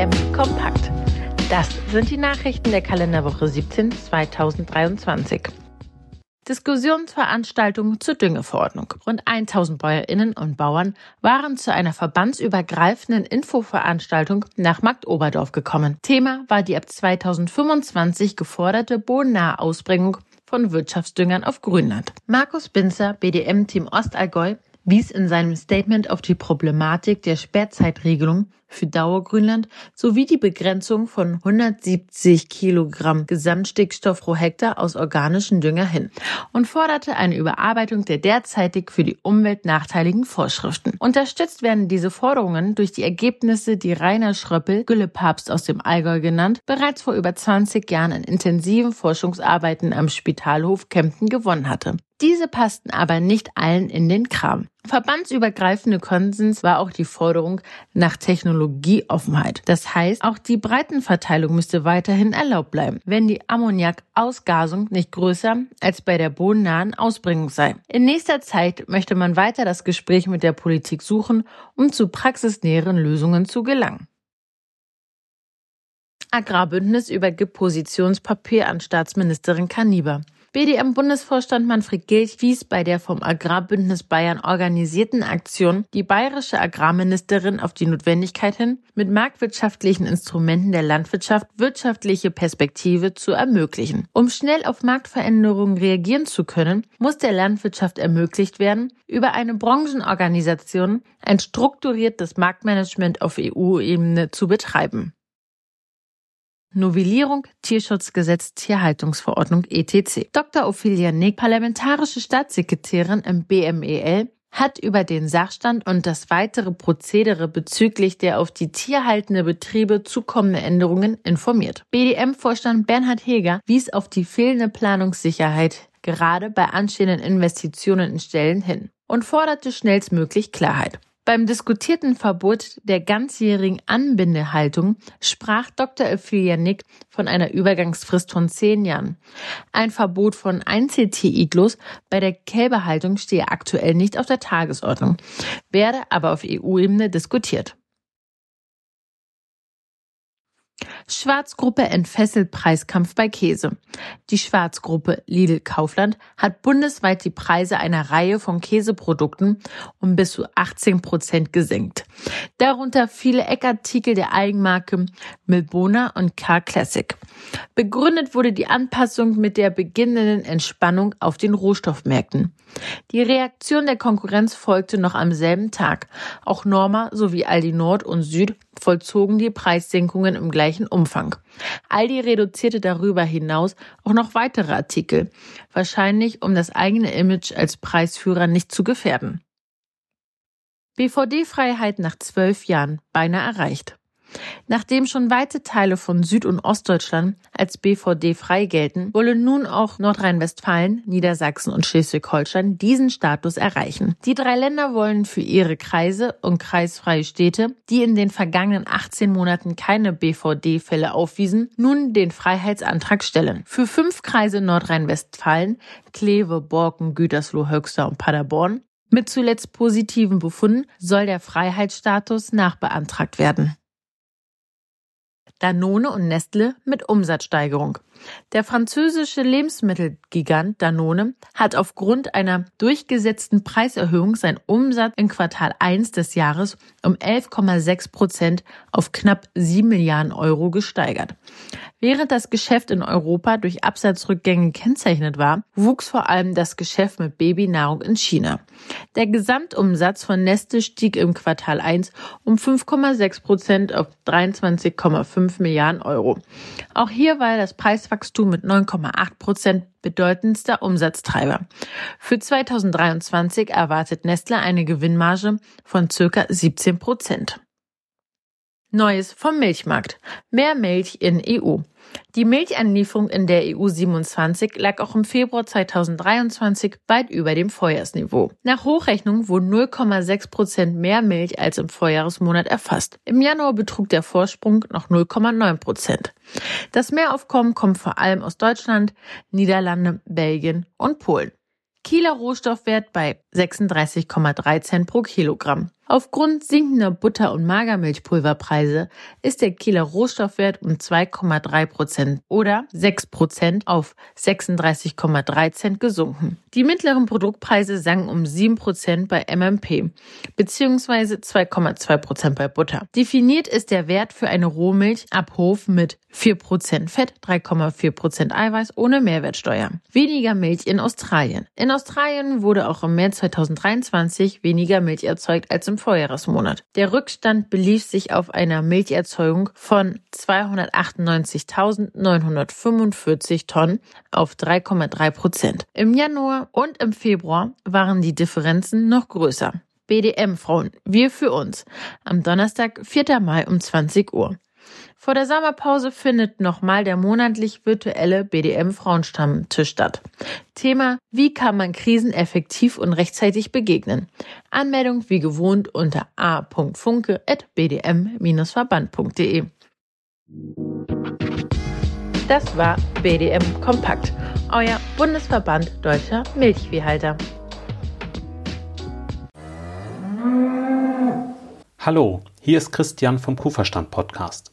BDM Kompakt. Das sind die Nachrichten der Kalenderwoche 17 2023. Diskussionsveranstaltung zur Düngeverordnung. Rund 1000 Bäuerinnen und Bauern waren zu einer verbandsübergreifenden Infoveranstaltung nach Marktoberdorf gekommen. Thema war die ab 2025 geforderte bodennahe Ausbringung von Wirtschaftsdüngern auf Grünland. Markus Binzer, BDM-Team Ostallgäu, wies in seinem Statement auf die Problematik der Sperrzeitregelung für Dauergrünland sowie die Begrenzung von 170 Kilogramm Gesamtstickstoff pro Hektar aus organischen Dünger hin und forderte eine Überarbeitung der derzeitig für die Umwelt nachteiligen Vorschriften. Unterstützt werden diese Forderungen durch die Ergebnisse, die Rainer Schröppel, Güllepapst aus dem Allgäu genannt, bereits vor über 20 Jahren in intensiven Forschungsarbeiten am Spitalhof Kempten gewonnen hatte. Diese passten aber nicht allen in den Kram. Verbandsübergreifende Konsens war auch die Forderung nach Technologieoffenheit. Das heißt, auch die Breitenverteilung müsste weiterhin erlaubt bleiben, wenn die Ammoniakausgasung nicht größer als bei der bodennahen Ausbringung sei. In nächster Zeit möchte man weiter das Gespräch mit der Politik suchen, um zu praxisnäheren Lösungen zu gelangen. Agrarbündnis übergibt Positionspapier an Staatsministerin Kaniber. BDM-Bundesvorstand Manfred Gilch wies bei der vom Agrarbündnis Bayern organisierten Aktion die bayerische Agrarministerin auf die Notwendigkeit hin, mit marktwirtschaftlichen Instrumenten der Landwirtschaft wirtschaftliche Perspektive zu ermöglichen. Um schnell auf Marktveränderungen reagieren zu können, muss der Landwirtschaft ermöglicht werden, über eine Branchenorganisation ein strukturiertes Marktmanagement auf EU-Ebene zu betreiben. Novellierung Tierschutzgesetz Tierhaltungsverordnung etc. Dr. Ophelia Nick, parlamentarische Staatssekretärin im BMEL, hat über den Sachstand und das weitere Prozedere bezüglich der auf die tierhaltende Betriebe zukommende Änderungen informiert. BDM-Vorstand Bernhard Heger wies auf die fehlende Planungssicherheit gerade bei anstehenden Investitionen in Stellen hin und forderte schnellstmöglich Klarheit. Beim diskutierten Verbot der ganzjährigen Anbindehaltung sprach Dr. Ophelia Nick von einer Übergangsfrist von zehn Jahren. Ein Verbot von Einzel-T-Iglos bei der Kälberhaltung stehe aktuell nicht auf der Tagesordnung, werde aber auf EU-Ebene diskutiert. Schwarzgruppe entfesselt Preiskampf bei Käse. Die Schwarzgruppe Lidl Kaufland hat bundesweit die Preise einer Reihe von Käseprodukten um bis zu 18 Prozent gesenkt. Darunter viele Eckartikel der Eigenmarke Milbona und Car Classic. Begründet wurde die Anpassung mit der beginnenden Entspannung auf den Rohstoffmärkten. Die Reaktion der Konkurrenz folgte noch am selben Tag. Auch Norma sowie Aldi Nord und Süd vollzogen die Preissenkungen im gleichen Umfang. Aldi reduzierte darüber hinaus auch noch weitere Artikel, wahrscheinlich um das eigene Image als Preisführer nicht zu gefährden. BVD-Freiheit nach zwölf Jahren beinahe erreicht. Nachdem schon weite Teile von Süd- und Ostdeutschland als BVD frei gelten, wollen nun auch Nordrhein-Westfalen, Niedersachsen und Schleswig-Holstein diesen Status erreichen. Die drei Länder wollen für ihre Kreise und kreisfreie Städte, die in den vergangenen 18 Monaten keine BVD-Fälle aufwiesen, nun den Freiheitsantrag stellen. Für fünf Kreise Nordrhein-Westfalen, Kleve, Borken, Gütersloh, Höxter und Paderborn, mit zuletzt positiven Befunden soll der Freiheitsstatus nachbeantragt werden. Danone und Nestle mit Umsatzsteigerung. Der französische Lebensmittelgigant Danone hat aufgrund einer durchgesetzten Preiserhöhung seinen Umsatz im Quartal 1 des Jahres um 11,6 Prozent auf knapp 7 Milliarden Euro gesteigert. Während das Geschäft in Europa durch Absatzrückgänge gekennzeichnet war, wuchs vor allem das Geschäft mit Babynahrung in China. Der Gesamtumsatz von Neste stieg im Quartal 1 um 5,6 Prozent auf 23,5 Milliarden Euro. Auch hier war das Preiswachstum mit 9,8 Prozent bedeutendster Umsatztreiber. Für 2023 erwartet Nestle eine Gewinnmarge von circa 17 Prozent. Neues vom Milchmarkt. Mehr Milch in EU. Die Milchanlieferung in der EU 27 lag auch im Februar 2023 weit über dem Vorjahresniveau. Nach Hochrechnung wurden 0,6 Prozent mehr Milch als im Vorjahresmonat erfasst. Im Januar betrug der Vorsprung noch 0,9 Prozent. Das Mehraufkommen kommt vor allem aus Deutschland, Niederlande, Belgien und Polen. Kieler Rohstoffwert bei 36,3 Cent pro Kilogramm. Aufgrund sinkender Butter- und Magermilchpulverpreise ist der Kieler Rohstoffwert um 2,3 Prozent oder 6 Prozent auf 36,3 Cent gesunken. Die mittleren Produktpreise sanken um 7 Prozent bei MMP bzw. 2,2 Prozent bei Butter. Definiert ist der Wert für eine Rohmilch ab Hof mit 4 Prozent Fett, 3,4 Prozent Eiweiß ohne Mehrwertsteuer. Weniger Milch in Australien. In Australien wurde auch im März 2023 weniger Milch erzeugt als im Vorjahresmonat. Der Rückstand belief sich auf einer Milcherzeugung von 298.945 Tonnen auf 3,3 Prozent. Im Januar und im Februar waren die Differenzen noch größer. BDM-Frauen, wir für uns. Am Donnerstag, 4. Mai um 20 Uhr. Vor der Sommerpause findet nochmal der monatlich virtuelle BDM-Frauenstammtisch statt. Thema, wie kann man Krisen effektiv und rechtzeitig begegnen? Anmeldung wie gewohnt unter a.funke.bdm-verband.de. Das war BDM Kompakt, euer Bundesverband deutscher Milchviehhalter. Hallo, hier ist Christian vom Kuhverstand Podcast.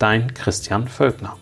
Dein Christian Völkner.